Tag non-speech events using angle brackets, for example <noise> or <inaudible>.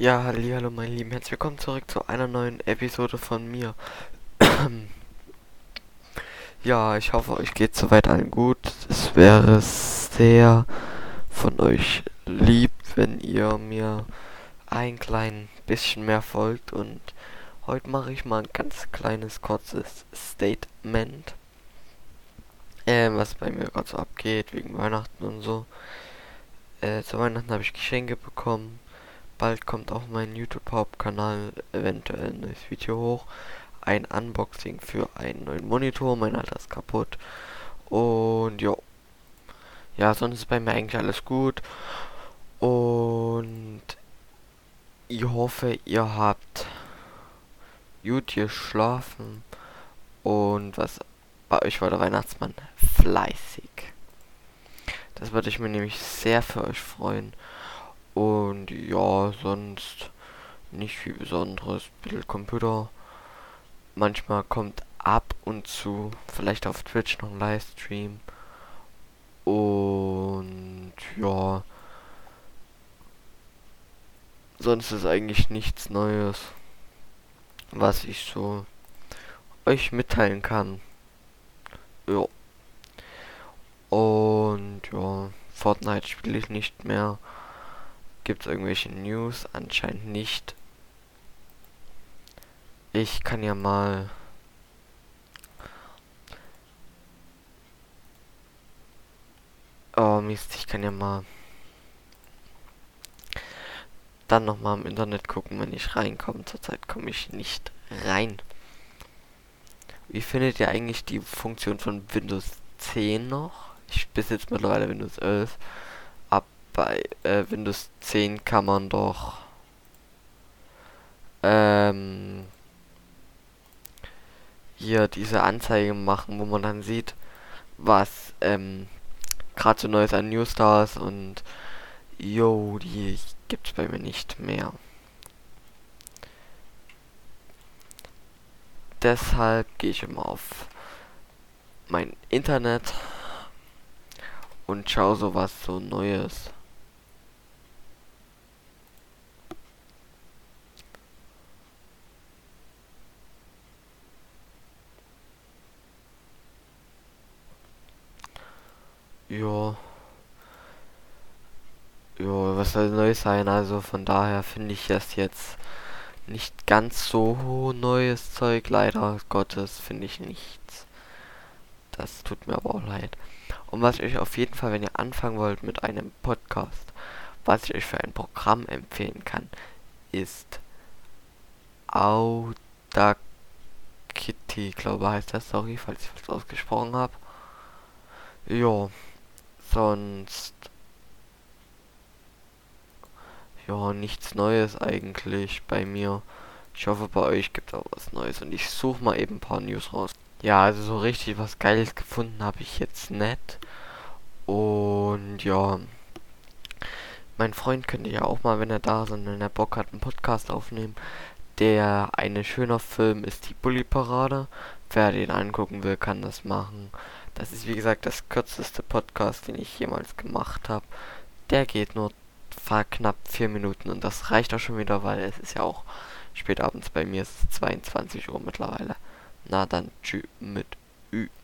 Ja, hallo meine Lieben, herzlich willkommen zurück zu einer neuen Episode von mir. <clears throat> ja, ich hoffe, euch geht soweit allen gut. Es wäre sehr von euch lieb, wenn ihr mir ein klein bisschen mehr folgt und heute mache ich mal ein ganz kleines, kurzes Statement. Ähm, was bei mir gerade so abgeht, wegen Weihnachten und so. Äh, zu Weihnachten habe ich Geschenke bekommen Bald kommt auf meinem YouTube-Hauptkanal eventuell ein neues Video hoch. Ein Unboxing für einen neuen Monitor. Mein alter ist kaputt. Und jo. Ja, sonst ist bei mir eigentlich alles gut. Und ich hoffe, ihr habt gut geschlafen. Und was bei euch war der Weihnachtsmann fleißig. Das würde ich mir nämlich sehr für euch freuen. Und ja, sonst nicht viel Besonderes. Computer. Manchmal kommt ab und zu vielleicht auf Twitch noch ein Livestream. Und ja. Sonst ist eigentlich nichts Neues, was ich so euch mitteilen kann. Ja. Und ja, Fortnite spiele ich nicht mehr. Gibt es irgendwelche News? Anscheinend nicht. Ich kann ja mal... Oh Mist, ich kann ja mal... Dann nochmal im Internet gucken, wenn ich reinkomme. Zurzeit komme ich nicht rein. Wie findet ihr eigentlich die Funktion von Windows 10 noch? Ich besitze mittlerweile Windows 11 bei äh, Windows 10 kann man doch ähm, hier diese Anzeige machen, wo man dann sieht, was ähm, gerade so Neues an Newstars und yo, die gibt's bei mir nicht mehr. Deshalb gehe ich immer auf mein Internet und schaue so was so Neues. Ja. Ja, was soll neu sein? Also von daher finde ich das jetzt nicht ganz so neues Zeug. Leider Gottes finde ich nichts. Das tut mir aber auch leid. Und was ich euch auf jeden Fall, wenn ihr anfangen wollt mit einem Podcast, was ich euch für ein Programm empfehlen kann, ist Audacity, glaube heißt das, sorry, falls ich was ausgesprochen habe. Ja, sonst ja nichts Neues eigentlich bei mir. Ich hoffe bei euch gibt es auch was Neues und ich suche mal eben ein paar News raus. Ja, also so richtig was Geiles gefunden habe ich jetzt nicht. Und ja, mein Freund könnte ja auch mal, wenn er da ist und wenn er Bock hat, einen Podcast aufnehmen. Der eine schöner Film ist die Bully Parade. Wer den angucken will, kann das machen. Das ist wie gesagt das kürzeste Podcast, den ich jemals gemacht habe. Der geht nur knapp vier Minuten und das reicht auch schon wieder, weil es ist ja auch spät abends bei mir, es ist 22 Uhr mittlerweile. Na dann, tschüss mit Ü.